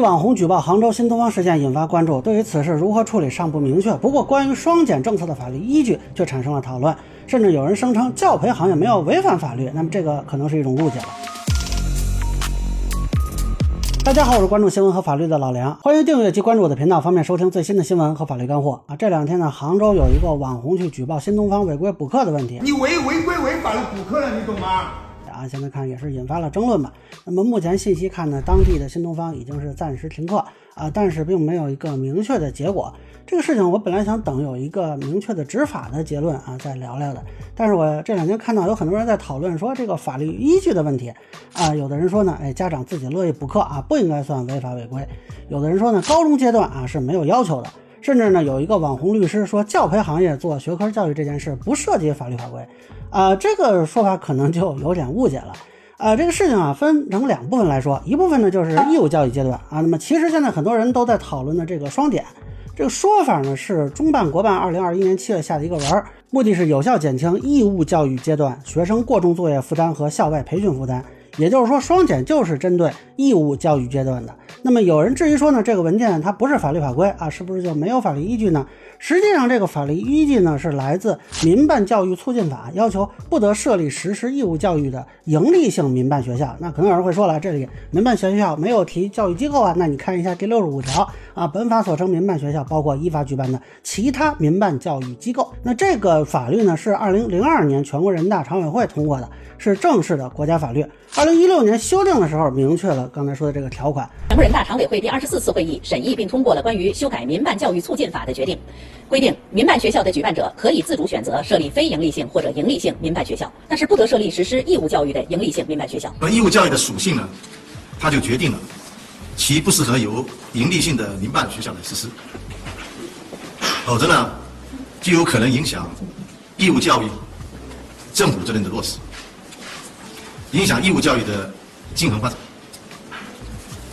网红举报杭州新东方事件引发关注，对于此事如何处理尚不明确。不过，关于双减政策的法律依据却产生了讨论，甚至有人声称教培行业没有违反法律，那么这个可能是一种误解了。大家好，我是关注新闻和法律的老梁，欢迎订阅及关注我的频道，方便收听最新的新闻和法律干货啊。这两天呢，杭州有一个网红去举报新东方违规补课的问题，你违违规违法了补课了，你懂吗？啊，现在看也是引发了争论吧。那么目前信息看呢，当地的新东方已经是暂时停课啊，但是并没有一个明确的结果。这个事情我本来想等有一个明确的执法的结论啊再聊聊的，但是我这两天看到有很多人在讨论说这个法律依据的问题啊，有的人说呢，哎，家长自己乐意补课啊，不应该算违法违规；有的人说呢，高中阶段啊是没有要求的。甚至呢，有一个网红律师说，教培行业做学科教育这件事不涉及法律法规，啊，这个说法可能就有点误解了。啊，这个事情啊，分成两部分来说，一部分呢就是义务教育阶段啊，那么其实现在很多人都在讨论的这个双减，这个说法呢是中办国办二零二一年七月下的一个文，目的是有效减轻义务教育阶段学生过重作业负担和校外培训负担。也就是说，双减就是针对义务教育阶段的。那么有人质疑说呢，这个文件它不是法律法规啊，是不是就没有法律依据呢？实际上，这个法律依据呢是来自《民办教育促进法》，要求不得设立实施义务教育的营利性民办学校。那可能有人会说了，这里民办学校没有提教育机构啊？那你看一下第六十五条啊，本法所称民办学校包括依法举办的其他民办教育机构。那这个法律呢是二零零二年全国人大常委会通过的，是正式的国家法律。二零一六年修订的时候，明确了刚才说的这个条款。人大常委会第二十四次会议审议并通过了关于修改民办教育促进法的决定，规定民办学校的举办者可以自主选择设立非营利性或者营利性民办学校，但是不得设立实施义务教育的营利性民办学校。而义务教育的属性呢，它就决定了其不适合由营利性的民办学校来实施，否则呢，就有可能影响义务教育政府责任的落实。影响义务教育的均衡发展，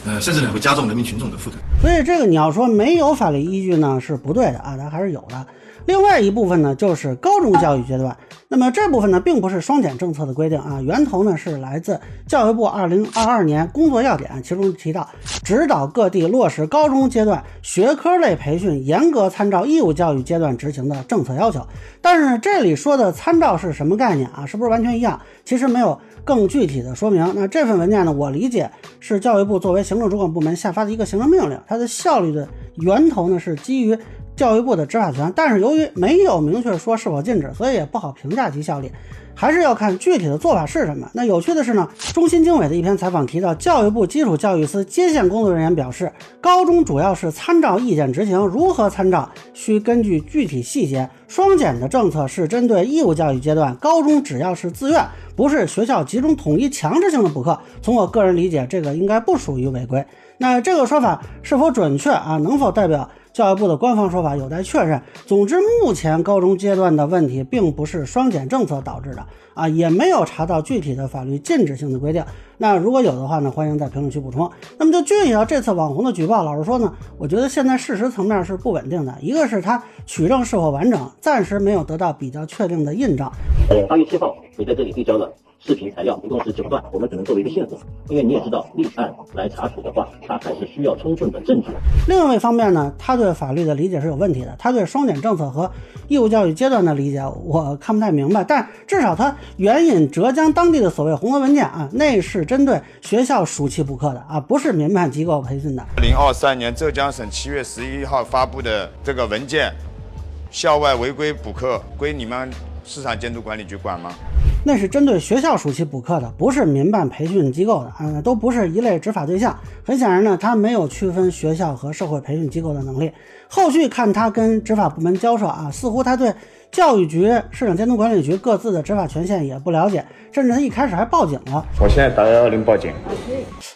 呃，甚至呢会加重人民群众的负担。所以这个你要说没有法律依据呢是不对的啊，它还是有的。另外一部分呢，就是高中教育阶段。那么这部分呢，并不是双减政策的规定啊，源头呢是来自教育部二零二二年工作要点，其中提到指导各地落实高中阶段学科类培训严格参照义务教育阶段执行的政策要求。但是这里说的参照是什么概念啊？是不是完全一样？其实没有更具体的说明。那这份文件呢，我理解是教育部作为行政主管部门下发的一个行政命令，它的效率的源头呢是基于。教育部的执法权，但是由于没有明确说是否禁止，所以也不好评价其效力，还是要看具体的做法是什么。那有趣的是呢，中新经纬的一篇采访提到，教育部基础教育司接线工作人员表示，高中主要是参照意见执行，如何参照需根据具体细节。双减的政策是针对义务教育阶段，高中只要是自愿，不是学校集中统一强制性的补课。从我个人理解，这个应该不属于违规。那这个说法是否准确啊？能否代表？教育部的官方说法有待确认。总之，目前高中阶段的问题并不是双减政策导致的啊，也没有查到具体的法律禁止性的规定。那如果有的话呢，欢迎在评论区补充。那么就具体到这次网红的举报，老实说呢，我觉得现在事实层面是不稳定的。一个是他取证是否完整，暂时没有得到比较确定的印证。八月七号，你在这里递交了。视频材料一共是九段，我们只能作为一个线索，因为你也知道，立案来查处的话，它还是需要充分的证据。另外一方面呢，他对法律的理解是有问题的，他对双减政策和义务教育阶段的理解，我看不太明白。但至少他援引浙江当地的所谓红河文件啊，那是针对学校暑期补课的啊，不是民办机构培训的。二零二三年浙江省七月十一号发布的这个文件，校外违规补课归你们市场监督管理局管吗？那是针对学校暑期补课的，不是民办培训机构的，嗯，都不是一类执法对象。很显然呢，他没有区分学校和社会培训机构的能力。后续看他跟执法部门交涉啊，似乎他对教育局、市场监督管理局各自的执法权限也不了解，甚至他一开始还报警了。我现在打幺幺零报警。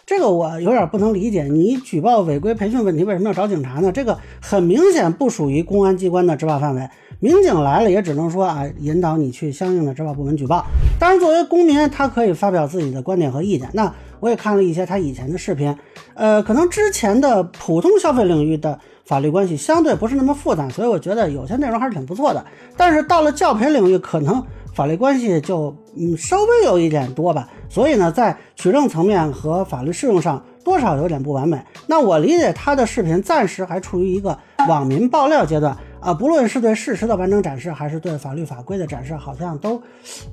这个我有点不能理解，你举报违规培训问题，为什么要找警察呢？这个很明显不属于公安机关的执法范围。民警来了也只能说啊，引导你去相应的执法部门举报。当然，作为公民，他可以发表自己的观点和意见。那我也看了一些他以前的视频，呃，可能之前的普通消费领域的法律关系相对不是那么复杂，所以我觉得有些内容还是挺不错的。但是到了教培领域，可能法律关系就嗯稍微有一点多吧。所以呢，在取证层面和法律适用上多少有点不完美。那我理解他的视频暂时还处于一个网民爆料阶段啊，不论是对事实的完整展示，还是对法律法规的展示，好像都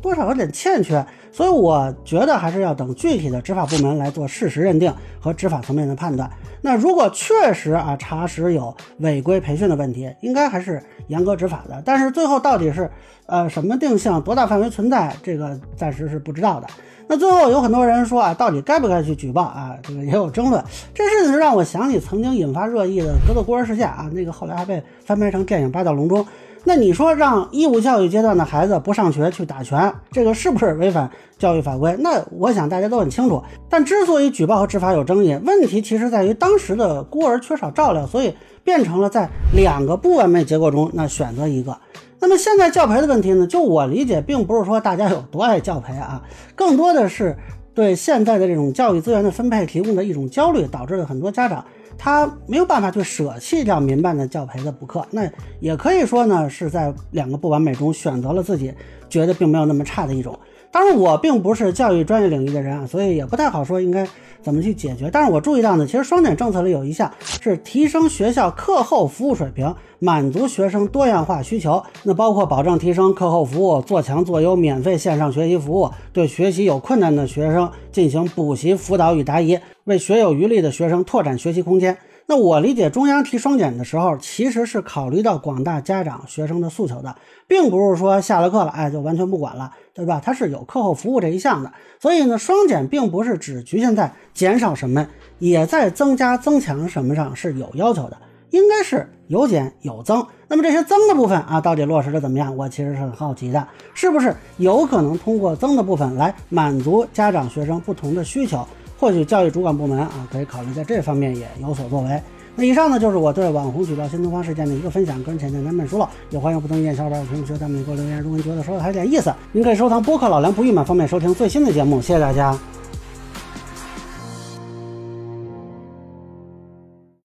多少有点欠缺。所以我觉得还是要等具体的执法部门来做事实认定和执法层面的判断。那如果确实啊查实有违规培训的问题，应该还是严格执法的。但是最后到底是呃什么定向、多大范围存在，这个暂时是不知道的。那最后有很多人说啊，到底该不该去举报啊？这个也有争论。这事情让我想起曾经引发热议的格斗孤儿事件啊，那个后来还被翻拍成电影《八角笼中》。那你说让义务教育阶段的孩子不上学去打拳，这个是不是违反教育法规？那我想大家都很清楚。但之所以举报和执法有争议，问题其实在于当时的孤儿缺少照料，所以变成了在两个不完美结果中那选择一个。那么现在教培的问题呢？就我理解，并不是说大家有多爱教培啊，更多的是对现在的这种教育资源的分配提供的一种焦虑，导致了很多家长。他没有办法去舍弃掉民办的教培的补课，那也可以说呢，是在两个不完美中选择了自己觉得并没有那么差的一种。当然，我并不是教育专业领域的人啊，所以也不太好说应该怎么去解决。但是我注意到呢，其实双减政策里有一项是提升学校课后服务水平，满足学生多样化需求。那包括保证提升课后服务，做强做优免费线上学习服务，对学习有困难的学生进行补习辅导与答疑，为学有余力的学生拓展学习空间。那我理解中央提双减的时候，其实是考虑到广大家长、学生的诉求的，并不是说下了课了，哎，就完全不管了，对吧？它是有课后服务这一项的。所以呢，双减并不是只局限在减少什么，也在增加、增强什么上是有要求的，应该是有减有增。那么这些增的部分啊，到底落实的怎么样？我其实是很好奇的，是不是有可能通过增的部分来满足家长、学生不同的需求？或许教育主管部门啊，可以考虑在这方面也有所作为。那以上呢，就是我对网红举报新东方事件的一个分享，个人浅见难免疏漏，也欢迎不同意见小伙伴评论区在美国留言。如果您觉得说的还有点意思，您可以收藏播客老梁不郁闷，方便收听最新的节目。谢谢大家。